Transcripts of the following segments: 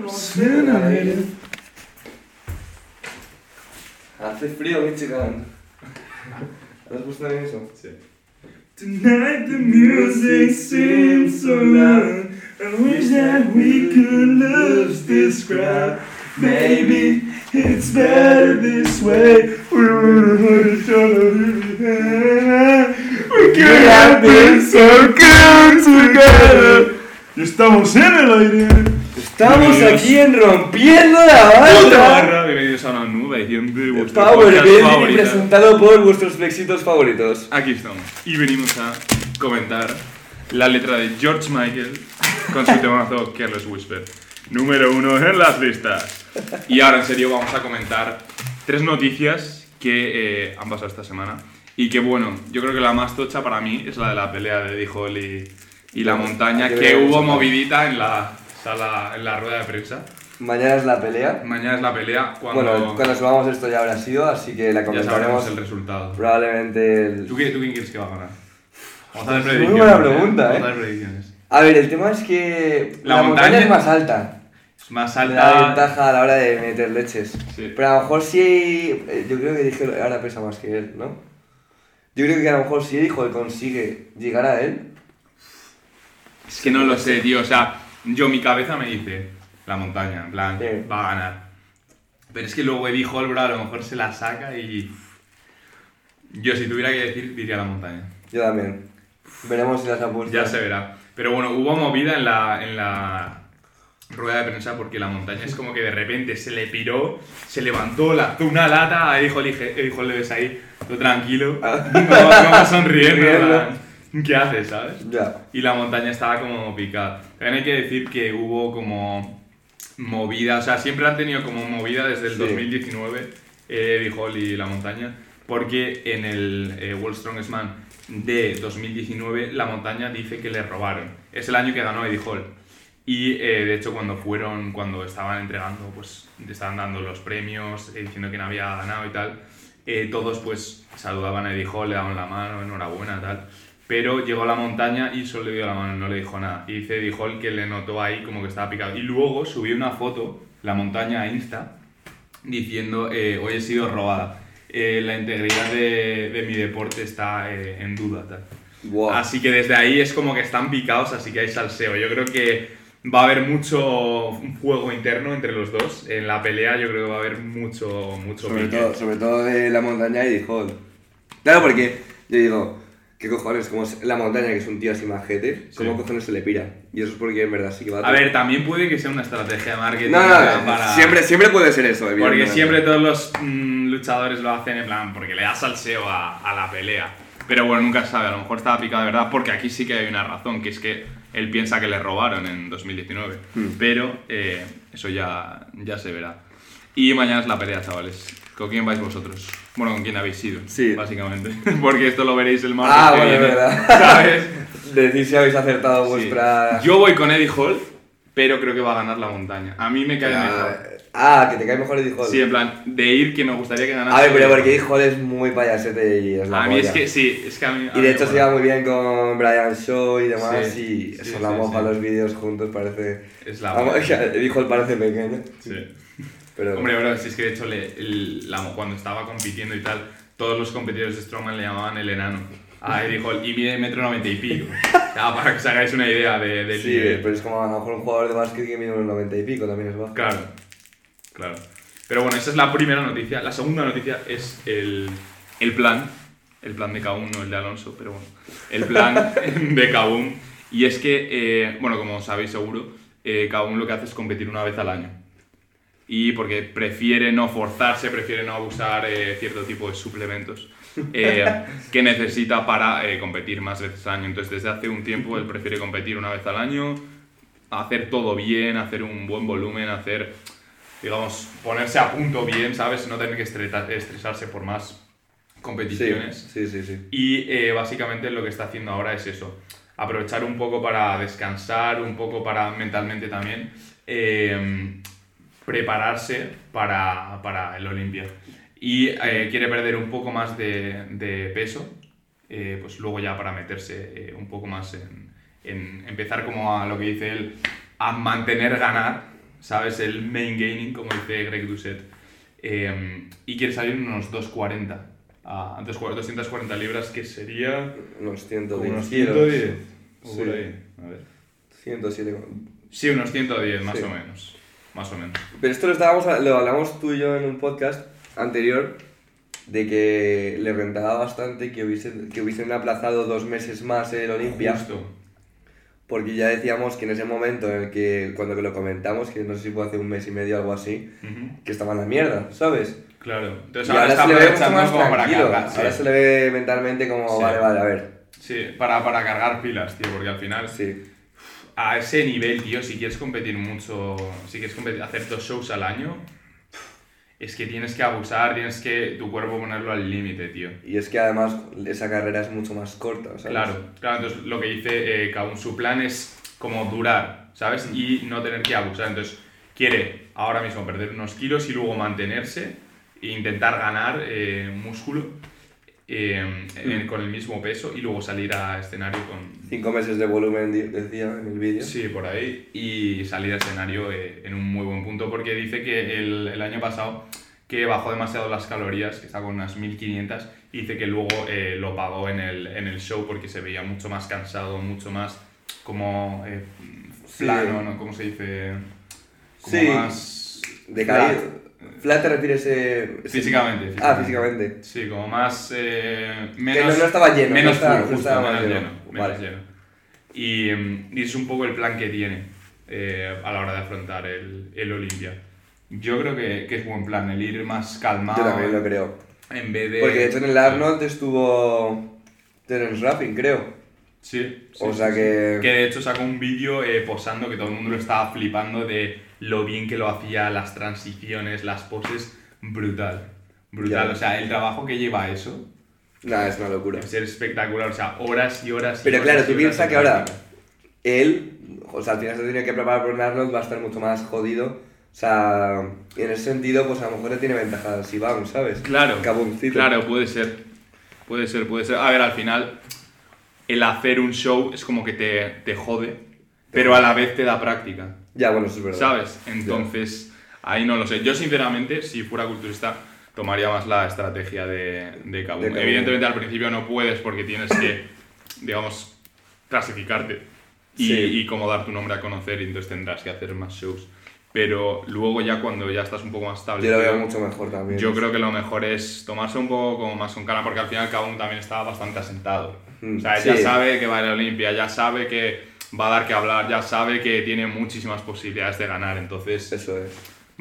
no sé. Hace frío, Michigan. ¿Has puesto en eso? Sí. Tonight the music seems so loud. I wish that we could lose this crowd. Maybe it's better this way. We would hold each other. We could have been so good together. Estamos en el aire. Estamos aquí en Rompiendo la ¡Puta Barra. barra! Bienvenidos a una nueva edición de vuestro Power favorito. presentado por vuestros flexitos favoritos. Aquí estamos. Y venimos a comentar la letra de George Michael con su temazo Careless Whisper. Número uno en las listas. Y ahora en serio vamos a comentar tres noticias que eh, han pasado esta semana. Y que bueno, yo creo que la más tocha para mí es la de la pelea de Dijol y, y la montaña, que hubo movidita en la sala, en la rueda de prensa. Mañana es la pelea. Mañana es la pelea cuando Bueno, cuando subamos esto ya habrá sido, así que la comentaremos el resultado. probablemente el... ¿Tú, qué, ¿Tú quién crees que va a ganar? Vamos a hacer Es muy predicciones. buena pregunta, Vamos ¿eh? a hacer predicciones. A ver, el tema es que La la, montaña, montaña- es más alta. Es más alta. ventaja a la hora de meter leches. Sí. Pero a lo mejor si... eh, Yo creo que dije ahora pesa más que él, ¿no? Yo creo que a lo mejor si Dijo consigue llegar a él... Es que no lo sé, tío. O sea, yo mi cabeza me dice la montaña, en plan, Sí. va a ganar. Pero es que luego Eddie Hall, bro, a lo mejor se la saca y. Yo, si tuviera que decir, diría la montaña. Yo también. Veremos si las apuestas... Ya se verá. Pero bueno, hubo movida en la, en la rueda de prensa porque la montaña es como que de repente se le piró, se levantó, lanzó una lata, a Eddie Hall, dije- Eddie Hall le ves ahí, todo tranquilo, como, sonriendo. ¿Qué haces, sabes? Ya. y la montaña estaba como picada. También hay que decir que hubo como movida, o sea, siempre han tenido como movida desde el Sí. 2019, eh, Eddie Hall y la montaña, porque en el eh, World Strongest Man de 2019 la montaña dice que le robaron. Es el año que ganó Eddie Hall. Y eh, de hecho cuando fueron, cuando estaban entregando, pues estaban dando los premios, eh, diciendo quién había ganado y tal, eh, todos pues saludaban a Eddie Hall, le daban la mano, enhorabuena, tal. Pero llegó a la montaña y solo le dio la mano, no le dijo nada. Y dice Hall que le notó ahí como que estaba picado. Y luego subió una foto, la montaña a Insta, diciendo, eh, hoy he sido robada. Eh, la integridad de, de mi deporte está eh, en duda, tal. Wow. Así que desde ahí es como que están picados, así que hay salseo. Yo creo que va a haber mucho juego interno entre los dos. En la pelea yo creo que va a haber mucho, mucho Sobre pique. todo, sobre todo de la montaña y dijo. Claro, porque yo digo, ¿qué cojones? Como es la montaña, que es un tío así majete, ¿cómo Sí. cojones se le pira? Y eso es porque en verdad sí que va A ver, también puede que sea una estrategia de marketing No, no, para- no, para- siempre, siempre puede ser eso, Porque siempre todos los mm, luchadores lo hacen en plan, porque le da salseo a, a la pelea. Pero bueno, nunca se sabe, a lo mejor estaba picado de verdad, porque aquí sí que hay una razón, que es que él piensa que le robaron en 2019. Hmm. Pero eh, eso ya, ya se verá. Y mañana es la pelea, chavales. ¿Con quién vais vosotros? Bueno, con quién habéis ido, Sí. básicamente. porque esto lo veréis el martes Ah, que bueno, viene, verdad. ¿sabes? Decir si habéis acertado Sí. vuestra. Yo voy con Eddie Hall, pero creo que va a ganar la montaña. A mí me cae Ah, mejor. ah, que te cae mejor el dijo. Sí, en plan, de ir que me gustaría que ganase. A ver, pero porque dijo es muy payasete y es la A mí es que sí, es que a mí. a Y mí de hecho se lleva muy bien con Brian Shaw y demás, Sí, y sí, sí, la moja sí. los vídeos juntos, parece. Es la polla. dijo el parece pequeño. Sí. Pero. Hombre, bro, si es que de hecho le- el- la- cuando estaba compitiendo y tal, todos los competidores de Strongman le llamaban el enano. A Eddie Hall y mide metro noventa y pico. Sea, para que os hagáis una idea de, del sí, nivel. pero es como a lo mejor un jugador de básquet que mide unos 90 y pico también es bajo. Claro, claro. Pero bueno, esa es la primera noticia. La segunda noticia es el, el plan. El plan de Kabum, no el de Alonso, pero bueno. El plan de Kabum. Y es que, eh, bueno, como sabéis seguro, eh, Kabum lo que hace es competir una vez al año. Y porque prefiere no forzarse, prefiere no abusar eh, cierto tipo de suplementos eh, que necesita para eh, competir más veces al año. Entonces, desde hace un tiempo él prefiere competir una vez al año, hacer todo bien, hacer un buen volumen, hacer, digamos, ponerse a punto bien, ¿sabes? No tener que estresarse por más Sí, competiciones. sí, sí, sí. Y eh, básicamente lo que está haciendo ahora es eso, aprovechar un poco para descansar, un poco para mentalmente también eh, prepararse para, para el Olimpia. Y eh, quiere perder un poco más de, de peso, eh, pues luego ya para meterse eh, un poco más en, en empezar como a lo que dice él, a mantener ganar ¿sabes? El main gaining, como dice Greg Doucet. Eh, y quiere salir en unos 240. A 240 libras, que sería Unos 110 unos kilos. 110. O Sí. por ahí. A ver. 107. Sí, unos 110, más Sí. o menos. Más o menos. Pero esto lo, estábamos, lo hablamos tú y yo en un podcast anterior, de que le rentaba bastante que hubiesen, que hubiesen aplazado dos meses más el Olimpia, Justo. porque ya decíamos que en ese momento en el que, cuando que lo comentamos, que no sé si fue hace un mes y medio o algo así, Ujú. que estaba en la mierda, ¿sabes? Claro. Entonces y ahora, ahora se le ve mucho más como para tranquilo, cargar. ahora sí. se le ve mentalmente como, Sí. vale, vale, a ver, Sí, para, para cargar pilas, tío, porque al final sí. A ese nivel, tío, si quieres competir mucho, si quieres competir, hacer dos shows al año, es que tienes que abusar, tienes que tu cuerpo ponerlo al límite, tío. Y es que además esa carrera es mucho más corta, ¿sabes? Claro, claro, entonces lo que dice eh, Kaun, su plan es como durar, ¿sabes? Y no tener que abusar. Entonces quiere ahora mismo perder unos kilos y luego mantenerse e intentar ganar eh, músculo eh, en- con el mismo peso y luego salir a escenario con, Cinco meses de volumen, decía en el vídeo. Sí, por ahí. Y salir al escenario eh, en un muy buen punto porque dice que el, el año pasado que bajó demasiado las calorías, que está con unas 1500, y dice que luego eh, lo pagó en el, en el show porque se veía mucho más cansado, mucho más como eh, Sí. plano, ¿no? ¿Cómo se dice? Como Sí. más... Decaído. Flat te refieres eh, Físicamente, Ah, físicamente. físicamente. Sí, como más... eh, Que menos, no, no estaba lleno. menos no estaba, justo, menos lleno, menos Vale. lleno. Y, mm, y es un poco el plan que tiene eh, a la hora de afrontar el, el Olimpia. Yo creo que, que es buen plan, el ir más calmado. Yo también lo creo. En vez de... Porque de hecho en el Arnold estuvo Terence Rapping, creo. Sí. O sí, sea sí. que- Que de hecho sacó un vídeo eh, posando que todo el mundo lo estaba flipando de lo bien que lo hacía, las transiciones, las poses. Brutal. Brutal. Ya. O sea, el trabajo que lleva eso Nada, es una locura. debe ser espectacular. O sea, horas y horas y Pero horas claro, tú piensas que ahora él, o sea, al final se tiene que preparar por un Arnold, va a estar mucho más jodido. O sea, y en ese sentido, pues a lo mejor le tiene ventaja si vamos, ¿sabes? Claro, Caboncito. claro, puede ser. Puede ser, puede ser. A ver, al final, el hacer un show es como que te, te jode, pero a la vez te da práctica, Ya, bueno, eso es verdad. ¿sabes? Entonces, ahí no lo sé. Yo, sinceramente, si fuera culturista, tomaría más la estrategia de, de Kabum. De Kabum. Evidentemente, al principio no puedes porque tienes que, digamos, clasificarte y, Sí. y como dar tu nombre a conocer y entonces tendrás que hacer más shows. Pero luego ya cuando ya estás un poco más estable, Yo lo veo mucho mejor también. yo creo que lo mejor es tomarse un poco como más con calma, porque al final cada uno también está bastante asentado. Mm, O sea, ya sí. sabe que va a la Olimpia, ya sabe que va a dar que hablar, ya sabe que tiene muchísimas posibilidades de ganar, entonces Eso es.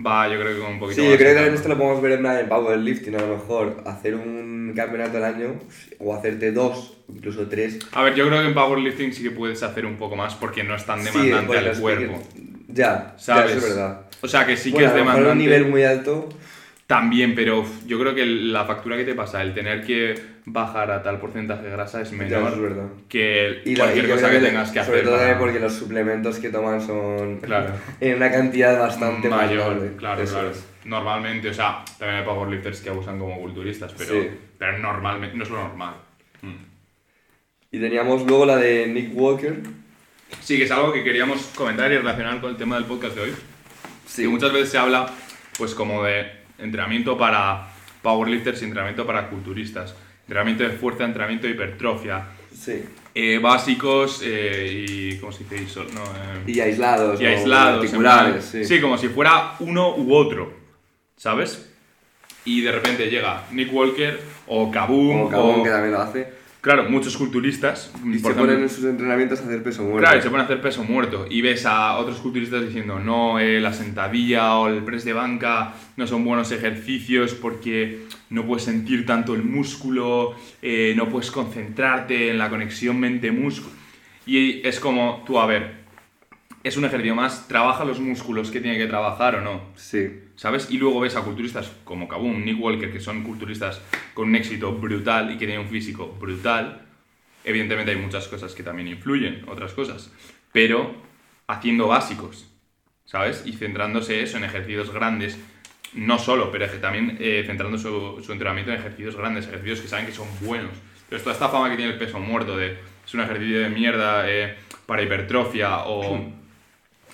va yo creo que con un poquito Sí, más yo creo que también esto lo podemos ver en, en powerlifting, a lo mejor hacer un campeonato al año o hacerte dos, incluso tres. A ver, yo creo que en powerlifting sí que puedes hacer un poco más porque no es tan demandante al cuerpo. speakers- Ya, ¿Sabes? ya, eso es verdad. O sea, que sí que bueno, es mejor a demandante. un nivel muy alto, También, pero yo creo que la factura que te pasa, el tener que bajar a tal porcentaje de grasa es menor es verdad. que Y la- cualquier y cosa que tengas que sobre hacer. todo para- porque los suplementos que toman son Claro. en una cantidad bastante mayor, mayor. claro, Eso claro. es. Normalmente, o sea, también hay powerlifters que abusan como culturistas, pero, Sí. pero normalmente no es lo normal. Mm. Y teníamos luego la de Nick Walker. Sí, que es algo que queríamos comentar y relacionar con el tema del podcast de hoy. Sí. Que muchas veces se habla, pues, como de entrenamiento para powerlifters y entrenamiento para culturistas. Entrenamiento de fuerza, entrenamiento de hipertrofia. Sí. eh, básicos eh, y, ¿cómo se dice? No, eh, Y aislados. y o aislados. en Articulares, plan- sí. como si fuera uno u otro, ¿sabes? Y de repente llega Nick Walker o Kaboom Como Cabón o... que también lo hace. Claro, muchos culturistas. Y se ponen en sus entrenamientos a hacer peso muerto. Claro, y se pone a hacer peso muerto. Y ves a otros culturistas diciendo, no, eh, la sentadilla o el press de banca no son buenos ejercicios porque no puedes sentir tanto el músculo, eh, no puedes concentrarte en la conexión mente-músculo. Y es como, tú, a ver, es un ejercicio más, trabaja los músculos que tiene que trabajar o no. Sí. ¿Sabes? Y luego ves a culturistas como Kaboom, Nick Walker, que son culturistas con un éxito brutal y que tienen un físico brutal. Evidentemente hay muchas cosas que también influyen, otras cosas, pero haciendo básicos, ¿sabes? Y centrándose eso en ejercicios grandes, no solo, pero también eh, centrando su, su entrenamiento en ejercicios grandes, ejercicios que saben que son buenos. Pero toda esta fama que tiene el peso muerto de es un ejercicio de mierda eh, para hipertrofia o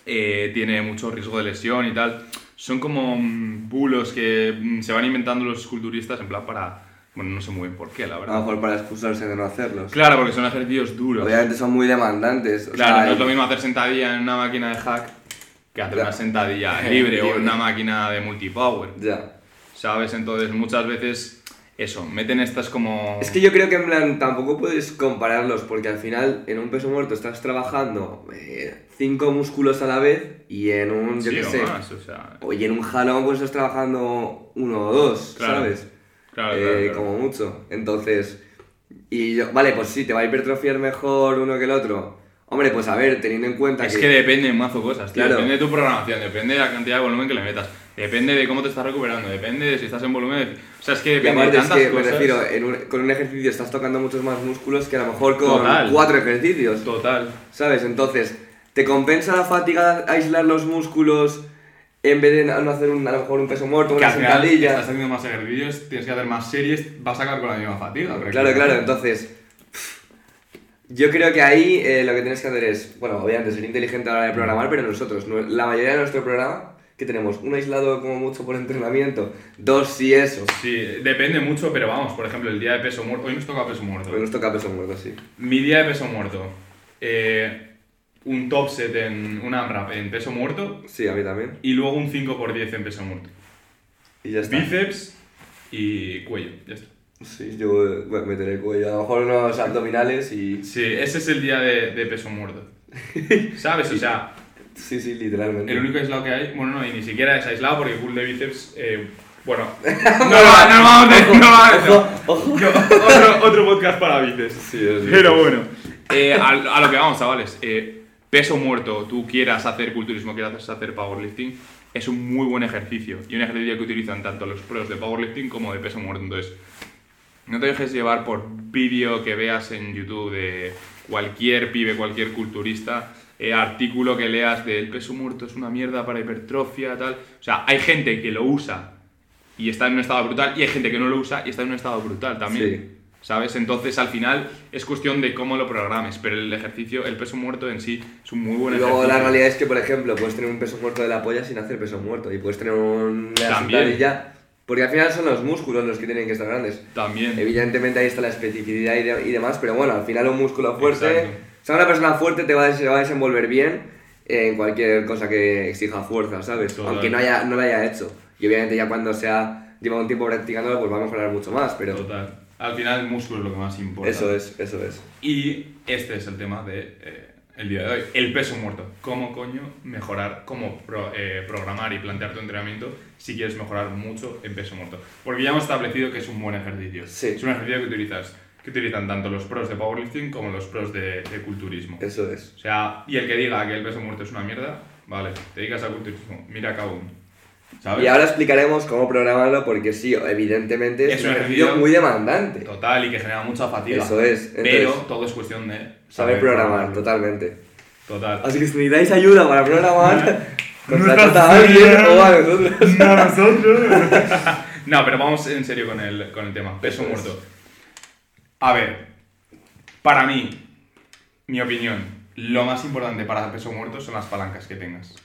eh, tiene mucho riesgo de lesión y tal. Son como mm, bulos que mm, se van inventando los culturistas en plan para... Bueno, no sé muy bien por qué, la A lo verdad. mejor para excusarse de no hacerlos. Claro, porque son ejercicios duros. Obviamente son muy demandantes. o Claro, sea, no es lo mismo hacer sentadilla en una máquina de hack que hacer Ya. una sentadilla libre o en una máquina de multipower. Ya. ¿Sabes? Entonces muchas veces eso, meten estas como... Es que yo creo que en plan tampoco puedes compararlos porque al final en un peso muerto estás trabajando eh, cinco músculos a la vez y en un, yo Sí, qué sé, más, o sea... y en un jalón pues estás trabajando uno o dos, Claro. ¿sabes? Claro, Eh, claro, claro. Como mucho. Entonces, y yo, vale, pues sí, te va a hipertrofiar mejor uno que el otro. Hombre, pues a ver, teniendo en cuenta Es que depende en mazo cosas, tío. Claro. Depende de tu programación, depende de la cantidad de volumen que le metas, depende de cómo te estás recuperando, depende de si estás en volumen. O sea, es que depende de aparte es tantas que cosas. me refiero, en un- con un ejercicio estás tocando muchos más músculos que a lo mejor con Total. cuatro ejercicios. Total. ¿Sabes? Entonces, ¿te compensa la fatiga aislar los músculos en vez de no hacer un, a lo mejor un peso muerto, Que una sentadilla? estás haciendo más ejercicios, tienes que hacer más series, vas a acabar con la misma fatiga. Claro, claro, entonces. Yo creo que ahí eh, lo que tienes que hacer es, bueno, obviamente ser inteligente a la hora de programar, pero nosotros, no- la mayoría de nuestro programa, que tenemos un aislado como mucho por entrenamiento, dos si eso, Sí, depende mucho, pero vamos, por ejemplo, el día de peso muerto, hoy nos toca peso muerto. pues nos toca peso muerto, sí. Mi día de peso muerto, eh, un top set en un AMRAP en peso muerto Sí, a mí también. y luego un 5x10 en peso muerto. Y ya está. Bíceps y cuello, ya está. Sí, yo eh, bueno, meteré el cuello, a lo mejor unos abdominales y... Sí, ese es el día de, de peso muerto. ¿Sabes? O sea, Sí, sí, literalmente. el único aislado que hay, bueno, no, y ni siquiera es aislado porque pool de bíceps, eh, bueno, no, va- no vamos a no va a Yo- otro, otro podcast para bíceps. Sí, es Pero bueno, eh, a, a lo que vamos, chavales. eh, peso muerto, tú quieras hacer culturismo, quieras hacer powerlifting, es un muy buen ejercicio. Y un ejercicio que utilizan tanto los pros de powerlifting como de peso muerto. Entonces, no te dejes llevar por vídeo que veas en YouTube de cualquier pibe, cualquier culturista, eh, artículo que leas del peso muerto es una mierda para hipertrofia, tal. O sea, hay gente que lo usa y está en un estado brutal y hay gente que no lo usa y está en un estado brutal también. Sí. ¿Sabes? Entonces, al final es cuestión de cómo lo programes, pero el ejercicio, el peso muerto en sí es un muy buen Y luego ejercicio. la realidad es que, por ejemplo, puedes tener un peso muerto de la polla sin hacer peso muerto. Y puedes tener una También. sentadilla. Porque al final son los músculos los que tienen que estar grandes. También. Evidentemente ahí está la especificidad y, de- y demás, pero bueno, al final un músculo fuerte. Exacto. O sea, una persona fuerte te va a, se va a desenvolver bien en cualquier cosa que exija fuerza, ¿sabes? Total. Aunque no, haya, no lo haya hecho. Y obviamente ya cuando sea lleva un tiempo practicándolo, pues va a mejorar mucho más, pero Total. Al final el músculo es lo que más importa. eso es, eso es. Y este es el tema de eh, el día de hoy, el peso muerto. ¿Cómo coño mejorar, cómo pro- eh, programar y plantear tu entrenamiento si quieres mejorar mucho en peso muerto? Porque ya hemos establecido que es un buen ejercicio. Sí. Es un ejercicio que utilizas, que utilizan tanto los pros de powerlifting como los pros de, de culturismo. Eso es. O sea, y el que diga que el peso muerto es una mierda, vale, te dedicas al culturismo, mira uno. ¿Sabes? Y ahora explicaremos cómo programarlo, porque sí, evidentemente es, Es un ejercicio muy demandante. Total, y que genera mucha fatiga. Eso es. Entonces, Pero todo es cuestión de saber programar, programarlo. totalmente. Total. Así que si necesitáis ayuda para programar, contratad a alguien o a nosotros. No, nosotros. No, pero vamos en serio con el, con el tema. Peso Eso es. muerto. A ver, para mí, mi opinión, lo más importante para peso muerto son las palancas que tengas.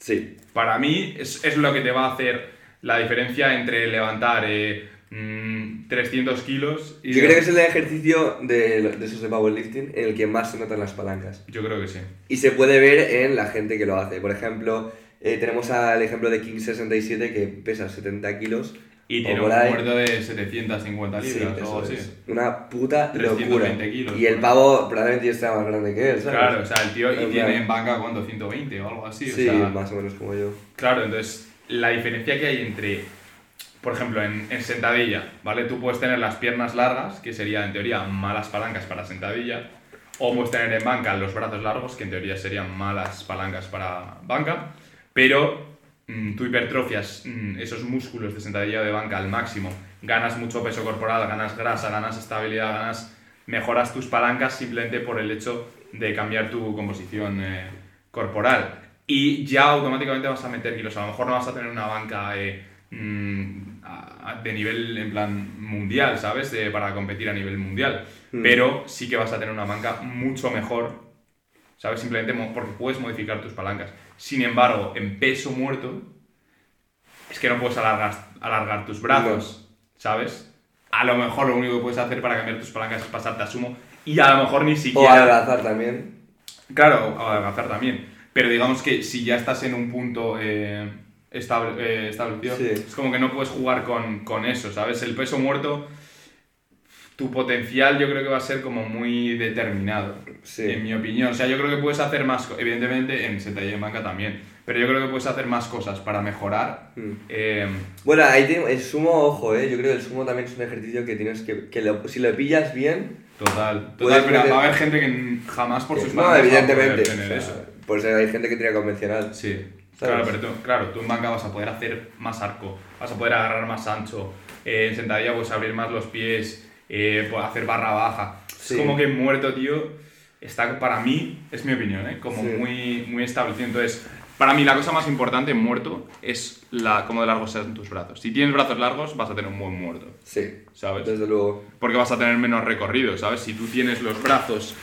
Sí, Para mí es, es lo que te va a hacer la diferencia entre levantar eh, mm, 300 kilos y... yo creo que es el ejercicio de, de esos de powerlifting en el que más se notan las palancas. Yo creo que sí. Y se puede ver en la gente que lo hace. Por ejemplo, eh, tenemos al ejemplo de King67 que pesa 70 kilos. Y o tiene un muerto de 750 Sí, libras o eso algo así. Una puta 320 locura. kilos, y el pavo probablemente ya sea más grande que él, ¿sabes? Claro, o sea, el tío y En tiene plan- en banca, ¿cuánto? 120 o algo así. Sí, o sea, más o menos como yo. Claro, entonces la diferencia que hay entre, por ejemplo, en, en sentadilla, ¿vale? Tú puedes tener las piernas largas, que sería en teoría malas palancas para sentadilla, o puedes tener en banca los brazos largos, que en teoría serían malas palancas para banca, pero tú hipertrofias mm, esos músculos de sentadilla de banca al máximo, ganas mucho peso corporal, ganas grasa, ganas estabilidad, ganas mejoras tus palancas simplemente por el hecho de cambiar tu composición eh, corporal. Y ya automáticamente vas a meter kilos. A lo mejor no vas a tener una banca eh, mm, de nivel en plan mundial, ¿sabes? De- para competir a nivel mundial. Mm. Pero sí que vas a tener una banca mucho mejor ¿sabes? Simplemente porque puedes modificar tus palancas. Sin embargo, en peso muerto, es que no puedes alargar, alargar tus brazos, ¿sabes? A lo mejor lo único que puedes hacer para cambiar tus palancas es pasarte a sumo y a lo mejor ni O siquiera... adelgazar también. Claro, o adelgazar también. Pero digamos que si ya estás en un punto eh, estable- eh, establecido, Sí. es como que no puedes jugar con, con eso, ¿sabes? El peso muerto, tu potencial yo creo que va a ser como muy determinado, Sí. en mi opinión. O sea, yo creo que puedes hacer más, evidentemente en sentadilla y en banca también, pero yo creo que puedes hacer más cosas para mejorar. Mm. eh, Bueno, ahí te- el sumo, ojo, eh. Yo creo que el sumo también es un ejercicio que tienes que. que lo- si lo pillas bien. total, total, pero meter- va a haber gente que jamás por sus no, palancas va a poder evidentemente. tener o sea, eso. Por eso hay gente que tira convencional. Sí, ¿Sabes? claro, pero tú, claro, tú en banca vas a poder hacer más arco, vas a poder agarrar más ancho, eh, en sentadilla puedes abrir más los pies, eh, puedes hacer barra baja. Sí. Es como que muerto, tío, está para mí, es mi opinión, ¿eh? como Sí. muy, muy establecido. Entonces, para mí la cosa más importante muerto es la, cómo de largos sean tus brazos. Si tienes brazos largos, vas a tener un buen muerto, Sí. ¿sabes? Desde luego. porque vas a tener menos recorrido, ¿sabes? Si tú tienes los brazos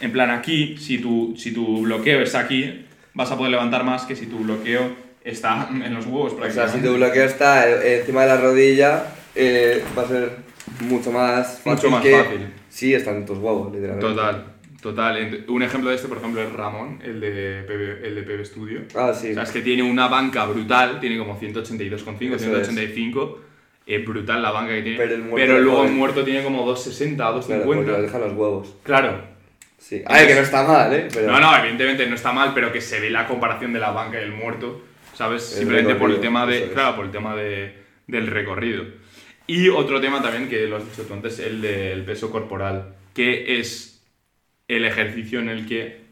en plan aquí, si tu, si tu bloqueo es aquí, vas a poder levantar más que si tu bloqueo está en los huevos O sea, prácticamente. si tu bloqueo está eh, encima de la rodilla, eh, va a ser mucho más fácil. Mucho más que fácil. Sí, están en tus huevos, literalmente. Total, total. Un ejemplo de este, por ejemplo, es Ramón, el de PB, el de PB Studio. Ah, sí. O sea, es que tiene una banca brutal, tiene como 182,5, Eso 185. Es brutal la banca que tiene. Pero el luego el muerto tiene como 260 o Claro, porque 250. lo dejan los huevos. claro. Sí. A ver, que no está mal, ¿eh? Pero... No, no, evidentemente no está mal, pero que se ve la comparación de la banca y el muerto, ¿sabes? El Simplemente por el tema de, claro, por el tema de, del recorrido. Y otro tema también que lo has dicho tú antes, el del peso corporal, que es el ejercicio en el que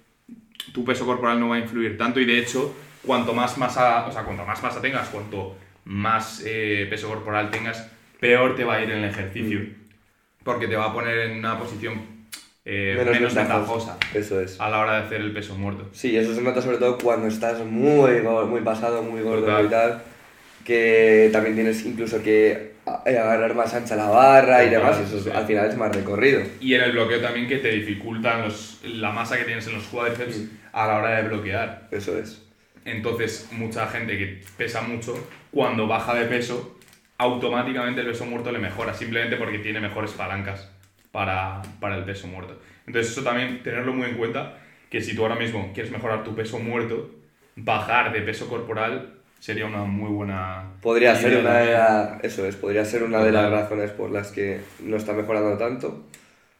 tu peso corporal no va a influir tanto y de hecho, cuanto más masa, o sea, cuanto más masa tengas, cuanto más eh, peso corporal tengas, peor te va a ir en el ejercicio. Mm. Porque te va a poner en una posición eh, Menos menos, ventajosa. Eso es. a la hora de hacer el peso muerto. Sí, eso se nota sobre todo cuando estás muy, muy pasado, muy gordo Total. y tal. Que también tienes incluso que eh, agarrar más ancha la barra y demás. y Eso es- al final es más recorrido. Y en el bloqueo también que te dificultan los, la masa que tienes en los cuádriceps a la hora de bloquear. Eso es. Entonces, mucha gente que pesa mucho, cuando baja de peso, automáticamente el peso muerto le mejora, simplemente porque tiene mejores palancas para, para el peso muerto. Entonces, eso también tenerlo muy en cuenta, que si tú ahora mismo quieres mejorar tu peso muerto, bajar de peso corporal sería una muy buena... Podría ser una de también. la- eso es, podría ser una de las razones por las que no está mejorando tanto.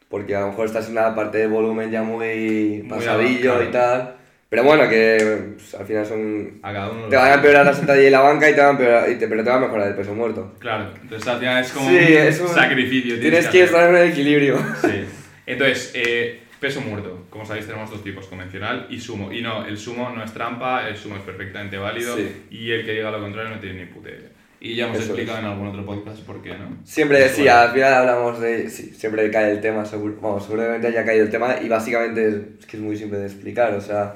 Porque a lo mejor estás en una parte de volumen ya muy Muy pasadillo avanzado. y tal. Pero bueno, que pues, al final son. A cada uno Te van a empeorar la sentadilla y la banca y te van a y te- pero te va a mejorar el peso muerto. Claro, entonces al final es como Sí, un es un- sacrificio. Tienes que que hacer. estar en el equilibrio. Sí. Entonces, eh, peso muerto. Como sabéis, tenemos dos tipos, convencional y sumo. Y no, el sumo no es trampa, el sumo es perfectamente válido Sí. y el que diga lo contrario no tiene ni puta idea. Y ya hemos Eso explicado es. en algún otro podcast por qué, ¿no? Siempre, Eso sí, vale. al final hablamos de. Sí, siempre cae el tema, seguro. Vamos, seguramente haya caído el tema y básicamente es, es que es muy simple de explicar. O sea,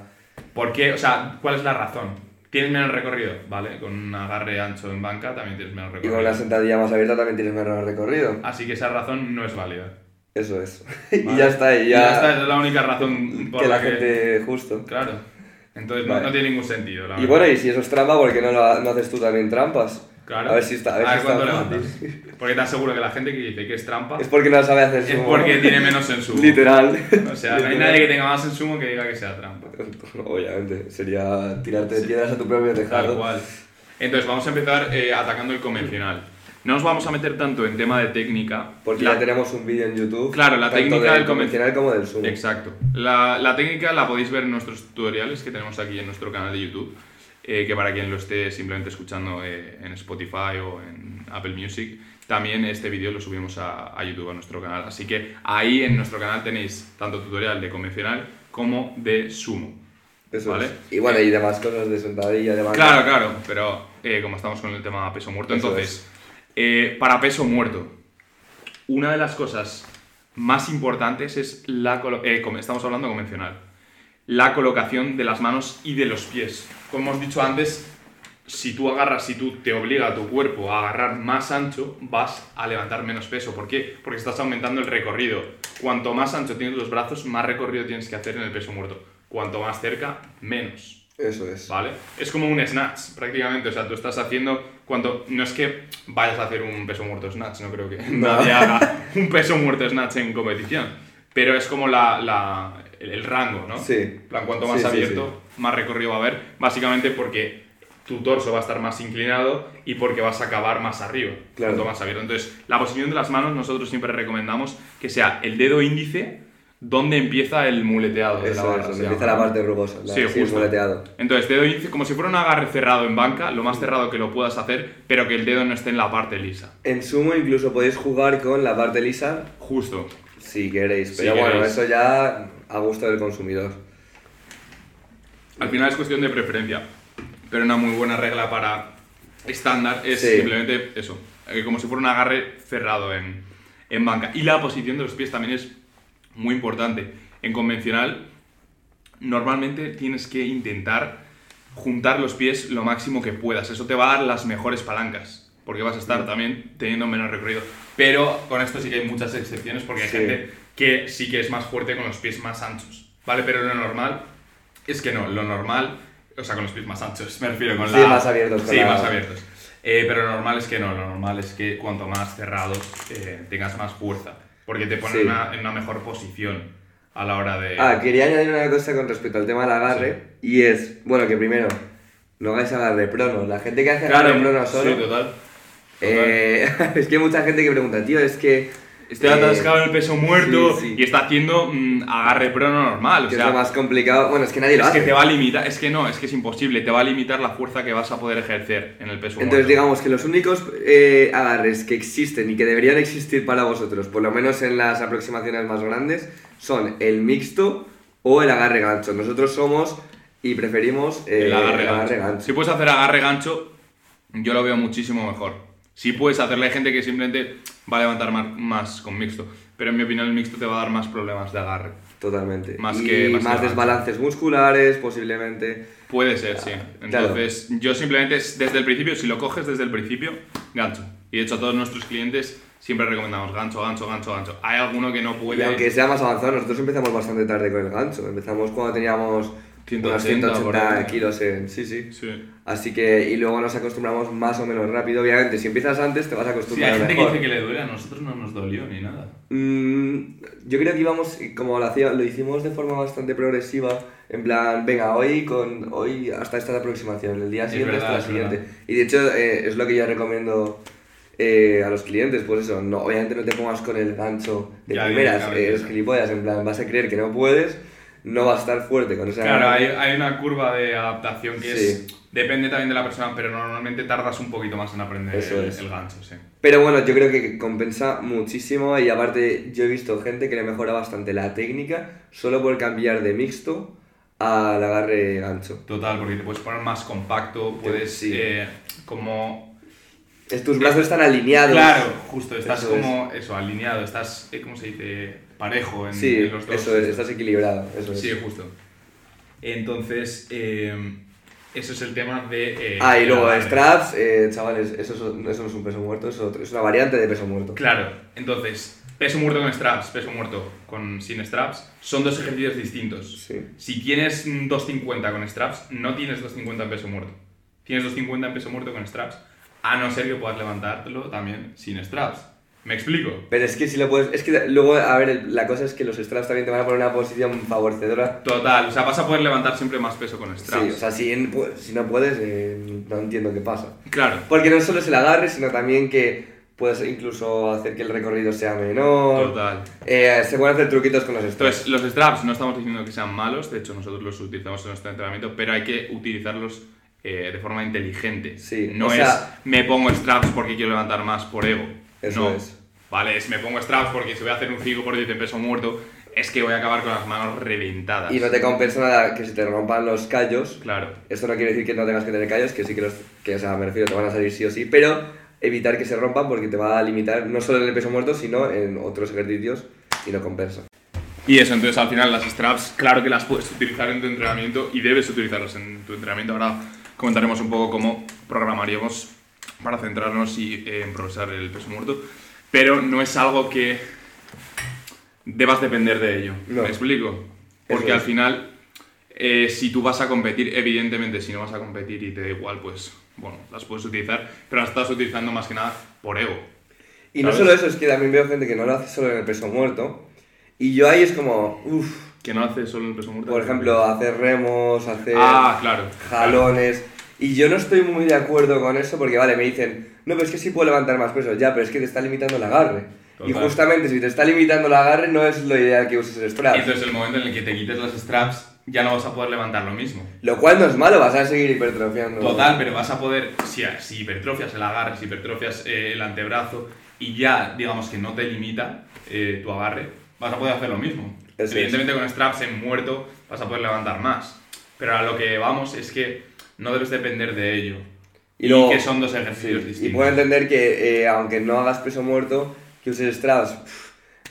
¿Por qué? O sea, ¿cuál es la razón? ¿Tienes menos recorrido? Vale, con un agarre ancho en banca también tienes menos y recorrido. con la sentadilla más abierta también tienes menos recorrido. Así que esa razón no es válida. Eso es. y ¿vale? ya está, y Y ya. esta es la única razón por que la que... gente. Justo. Claro. Entonces no- Vale. no, tiene ningún sentido. La Y bueno, y si eso es trampa, ¿por qué no, lo, no haces tú también trampas? Claro. A ver si está. A ver si está cuánto fácil. levantas. Porque te aseguro que la gente que dice que es trampa Es porque no sabe hacer es sumo. porque tiene menos en sumo. Literal. O sea, no hay Literal. nadie que tenga más en sumo que diga que sea trampa. Obviamente, sería tirarte de piedras a tu propio Tal tejado. cual. Entonces vamos a empezar eh, atacando el convencional. No nos vamos a meter tanto en tema de técnica. Porque La- ya tenemos un vídeo en YouTube. Claro, la tanto técnica del convencional como del sumo. Exacto. La, la técnica la podéis ver en nuestros tutoriales que tenemos aquí en nuestro canal de YouTube. eh, que para quien lo esté simplemente escuchando eh, en Spotify o en Apple Music, también este vídeo lo subimos a, a YouTube, a nuestro canal. Así que ahí en nuestro canal tenéis tanto tutorial de convencional como de sumo. Eso Vale. es. Y bueno, y demás cosas de sentadilla, de banca. Claro, claro, pero eh, como estamos con el tema peso muerto, Eso entonces, eh, para peso muerto, una de las cosas más importantes es la eh, estamos hablando convencional, la colocación de las manos y de los pies. Como hemos dicho antes, si tú agarras, si tú te obliga a tu cuerpo a agarrar más ancho, vas a levantar menos peso. ¿Por qué? Porque estás aumentando el recorrido. Cuanto más ancho tienes los brazos, más recorrido tienes que hacer en el peso muerto. cuanto más cerca, menos. Eso es. ¿Vale? Es como un snatch, prácticamente. O sea, tú estás haciendo. Cuando, no es que vayas a hacer un peso muerto snatch, no creo que nadie haga un peso muerto snatch en competición. Pero es como la, la- el, el rango, ¿no? Sí. En plan, cuanto más Sí, sí, abierto, más recorrido va a haber. Básicamente porque tu torso va a estar más inclinado y porque vas a acabar más arriba. Claro. Cuanto más abierto. Entonces, la posición de las manos, nosotros siempre recomendamos que sea el dedo índice donde empieza el muleteado de la barra. se empieza llama, la parte rugosa. La, Sí, sí, el justo. Entonces, dedo índice, como si fuera un agarre cerrado en banca, lo más cerrado que lo puedas hacer, pero que el dedo no esté en la parte lisa. En sumo incluso podéis jugar con la parte lisa Justo. si queréis. Si Pero bueno, queréis. eso ya a gusto del consumidor. Al final es cuestión de preferencia, pero una muy buena regla para estándar es Sí. simplemente eso, como si fuera un agarre cerrado en, en banca. Y la posición de los pies también es muy importante. En convencional, normalmente tienes que intentar juntar los pies lo máximo que puedas. Eso te va a dar las mejores palancas, porque vas a estar también teniendo menos recorrido. Pero con esto sí que hay muchas excepciones, porque hay Sí. gente que sí que es más fuerte con los pies más anchos, ¿vale? Pero lo normal es que no, lo normal, o sea, con los pies más anchos, me refiero con Sí, la... más abiertos, Sí, la- más abiertos. Eh, pero lo normal es que no, lo normal es que cuanto más cerrados eh, tengas más fuerza, porque te ponen Sí. una- en una mejor posición a la hora de... Ah, quería añadir una cosa con respecto al tema del agarre. Y es, bueno, que primero, no hagáis agarre prono. La gente que hace agarre prono solo. Sí, total. eh, es que hay mucha gente que pregunta, tío, es que. Eh, atascado en el peso muerto sí, sí. y está haciendo mm, agarre prono normal. O que sea, es lo más complicado. Bueno, es que nadie lo es que hace. te va a limitar, es que no, es que es imposible, te va a limitar la fuerza que vas a poder ejercer en el peso Entonces, muerto. digamos que los únicos eh, agarres que existen y que deberían existir para vosotros, por lo menos en las aproximaciones más grandes, son el mixto o el agarre gancho. Nosotros somos y preferimos eh, el agarre, gancho. gancho. Si puedes hacer agarre gancho, yo lo veo muchísimo mejor. Si puedes hacerle hay gente que simplemente va a levantar más, con mixto, pero en mi opinión el mixto te va a dar más problemas de agarre. Totalmente. Más y que- más más, desbalances musculares, posiblemente. Puede ser, sí. Ah, claro. Entonces, yo simplemente es- desde el principio, si lo coges desde el principio, gancho. Y de hecho a todos nuestros clientes siempre recomendamos gancho, gancho, gancho, gancho. Hay alguno que no Y puede... aunque sea más avanzado, nosotros empezamos bastante tarde con el gancho. Empezamos cuando teníamos 180 unos por 180 ahí. kilos en. Sí, sí. Sí. Así que, y luego nos acostumbramos más o menos rápido. Obviamente, si empiezas antes, te vas a Sí, acostumbrar hay gente que mejor. dice que le duele, a nosotros no nos dolió ni nada. Mm, yo creo que íbamos, como lo, hacía, lo hicimos de forma bastante progresiva, en plan, venga, hoy con hoy hasta esta aproximación, el día siguiente verdad, hasta la siguiente. verdad. Y de hecho eh, es lo que yo recomiendo eh, a los clientes, pues eso, no, obviamente no te pongas con el gancho de Ya, primeras, eh, sí. gilipollas, en plan, vas a creer que no puedes, no vas a estar fuerte con esa... Claro, hay, hay una curva de adaptación que Sí. es... Depende también de la persona, pero normalmente tardas un poquito más en aprender Eso el, es. el gancho, sí. Pero bueno, yo creo que compensa muchísimo y aparte yo he visto gente que le mejora bastante la técnica solo por cambiar de mixto al agarre gancho. Total, porque te puedes poner más compacto, puedes Sí. eh, como... Es, tus brazos están alineados. Claro, justo, estás Eso como eso, alineado, estás, eh, ¿cómo se dice? Parejo en, Sí, en los dos. eso es, estás equilibrado. Eso es. Sí, justo. Entonces, eh, eso es el tema de... eh, Ah, y luego straps, eh, chavales, eso, es- eso no es un peso muerto, eso es, una variante de peso muerto. Claro, entonces, peso muerto con straps, peso muerto con sin straps, son dos ejercicios distintos. Sí. Si tienes mm, 250 con straps, no tienes 250 en peso muerto. Tienes 250 en peso muerto con straps, a no ser que puedas levantártelo también sin straps. ¿Me explico? Pero es que si lo puedes. Es que luego, a ver, la cosa es que los straps también te van a poner una posición favorecedora. Total, o sea, vas a poder levantar siempre más peso con straps. Sí, o sea, si, en- pu- si no puedes, eh, no entiendo qué pasa. claro, Porque no solo es el agarre, sino también que puedes incluso hacer que el recorrido sea menor. total. Eh, se pueden hacer truquitos con los straps. Entonces, los straps no estamos diciendo que sean malos, de hecho nosotros los utilizamos en nuestro entrenamiento, pero hay que utilizarlos eh, de forma inteligente. Sí, no o es sea- me pongo straps porque quiero levantar más por ego. Eso no. es. Vale, es me pongo straps porque si voy a hacer un 5 por 10 de peso muerto, es que voy a acabar con las manos reventadas. Y no te compensa nada que se te rompan los callos. Claro. Esto no quiere decir que no tengas que tener callos, que sí que los. Que, o sea, me refiero, te van a salir sí o sí, pero evitar que se rompan porque te va a limitar no solo en el peso muerto, sino en otros ejercicios y no compensa. Y eso, entonces al final las straps, claro que las puedes utilizar en tu entrenamiento y debes utilizarlas en tu entrenamiento. Ahora comentaremos un poco cómo programaríamos para centrarnos y eh, en progresar el peso muerto. Pero no es algo que debas depender de ello. No. ¿Me explico? Porque al final Eh, si tú vas a competir, evidentemente, si no vas a competir y te da igual, pues bueno, las puedes utilizar, pero las estás utilizando más que nada por ego. Y no solo eso, es que también veo gente que no lo hace solo en el peso muerto. Y yo ahí es como, uff, Que no hace solo el peso muerto. por ejemplo, hacer remos, hacer Ah, claro. jalones. Y yo no estoy muy de acuerdo con eso porque, vale, me dicen, no, pero es que sí puedo levantar más peso. Ya, pero es que te está limitando el agarre. Y Total. justamente si te está limitando el agarre, no es lo ideal que uses el strap. Entonces, el momento en el que te quites los straps, ya no vas a poder levantar lo mismo. Lo cual no es malo, vas a seguir hipertrofiando. Total, pero vas a poder, si, si hipertrofias el agarre, si hipertrofias eh, el antebrazo y ya, digamos que no te limita eh, tu agarre, vas a poder hacer lo mismo. Eso Evidentemente con straps en muerto vas a poder levantar más. Pero a lo que vamos es que no debes depender de ello. Y, Y luego- que son dos Sí, ejercicios y distintos. puedo entender que eh, aunque no hagas peso muerto, que uses straps.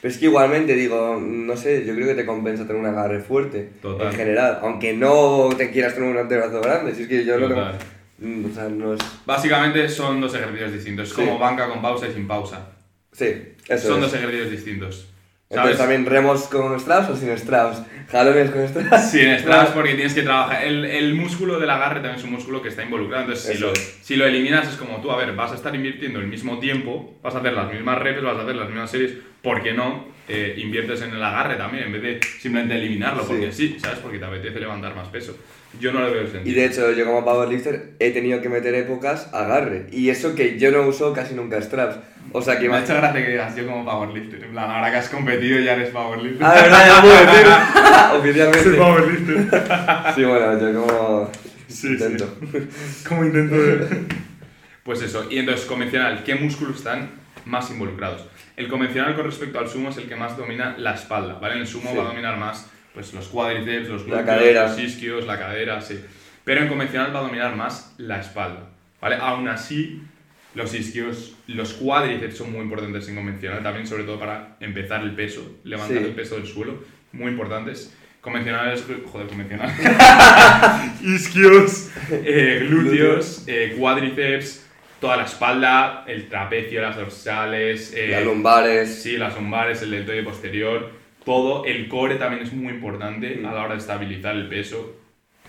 Pero es que igualmente digo, no sé, yo creo que te compensa tener un agarre fuerte. Total. En general. Aunque no te quieras tener un antebrazo grande. Si es que yo no tengo. Total. Mm, O sea, no es. Básicamente son dos ejercicios distintos. Es Sí. como banca con pausa y sin pausa. Sí, eso son es. dos ejercicios distintos. Entonces ¿Sabes? también remos con straps o sin straps. Jalones con straps. Sin straps porque tienes que trabajar. El, el músculo del agarre también es un músculo que está involucrado. Entonces, si Eso lo, es. si lo eliminas, es como tú, a ver, vas a estar invirtiendo el mismo tiempo, vas a hacer las mismas reps, vas a hacer las mismas series. ¿Por qué no eh, inviertes en el agarre también en vez de simplemente eliminarlo? Sí. Porque sí, ¿sabes? Porque te apetece levantar más peso. Yo no le veo el Y sentido. de hecho, yo como powerlifter he tenido que meter épocas agarre. Y eso que yo no uso casi nunca straps. O sea que Me ha hecho gracia que digas yo como powerlifter. En plan, ahora que has competido ya eres powerlifter. Ah, verdad, ya puedo decir. Oficialmente. powerlifter. Sí, bueno, yo como. Sí, intento. Como intento de... Pues eso, y entonces convencional, ¿qué músculos están más involucrados? El convencional con respecto al sumo es el que más domina la espalda, ¿vale? En el sumo Sí. va a dominar más pues, los cuádriceps, los glúteos, los isquios, la cadera, sí. Pero en convencional va a dominar más la espalda, ¿vale? Aún así, los isquios, los cuádriceps son muy importantes en convencional, también sobre todo para empezar el peso, levantar Sí. el peso del suelo, muy importantes. Convencionales, joder, convencional. isquios, eh, glúteos, eh, cuádriceps, toda la espalda, el trapecio, las dorsales, eh, Las lumbares. sí, las lumbares, el deltoide posterior, todo. El core también es muy importante Mm. a la hora de estabilizar el peso,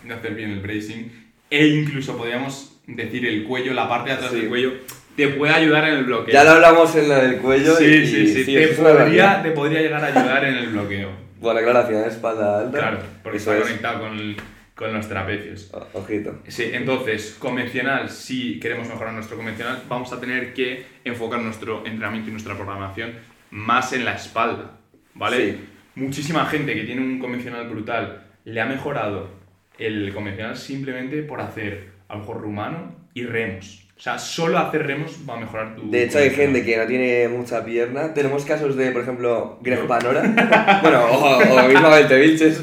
de hacer bien el bracing. E incluso podríamos decir el cuello, la parte de atrás Sí. del cuello, te puede ayudar en el bloqueo. Ya lo hablamos en la del cuello. Sí, y, sí, sí, sí, te, podría, te podría llegar a ayudar en el bloqueo. Buena aclaración, ¿eh? espalda alta. Claro, porque Eso está es. conectado con, con los trapecios. O- Ojito. Sí, entonces, convencional, si queremos mejorar nuestro convencional, vamos a tener que enfocar nuestro entrenamiento y nuestra programación más en la espalda, ¿vale? Sí. Muchísima gente que tiene un convencional brutal le ha mejorado el convencional simplemente por hacer a lo mejor rumano y remos. O sea, solo hacer remos va a mejorar tu De hecho, hay gente que no tiene mucha pierna. Tenemos casos de, por ejemplo, Greg Panora. bueno, o, o mismo Vilches.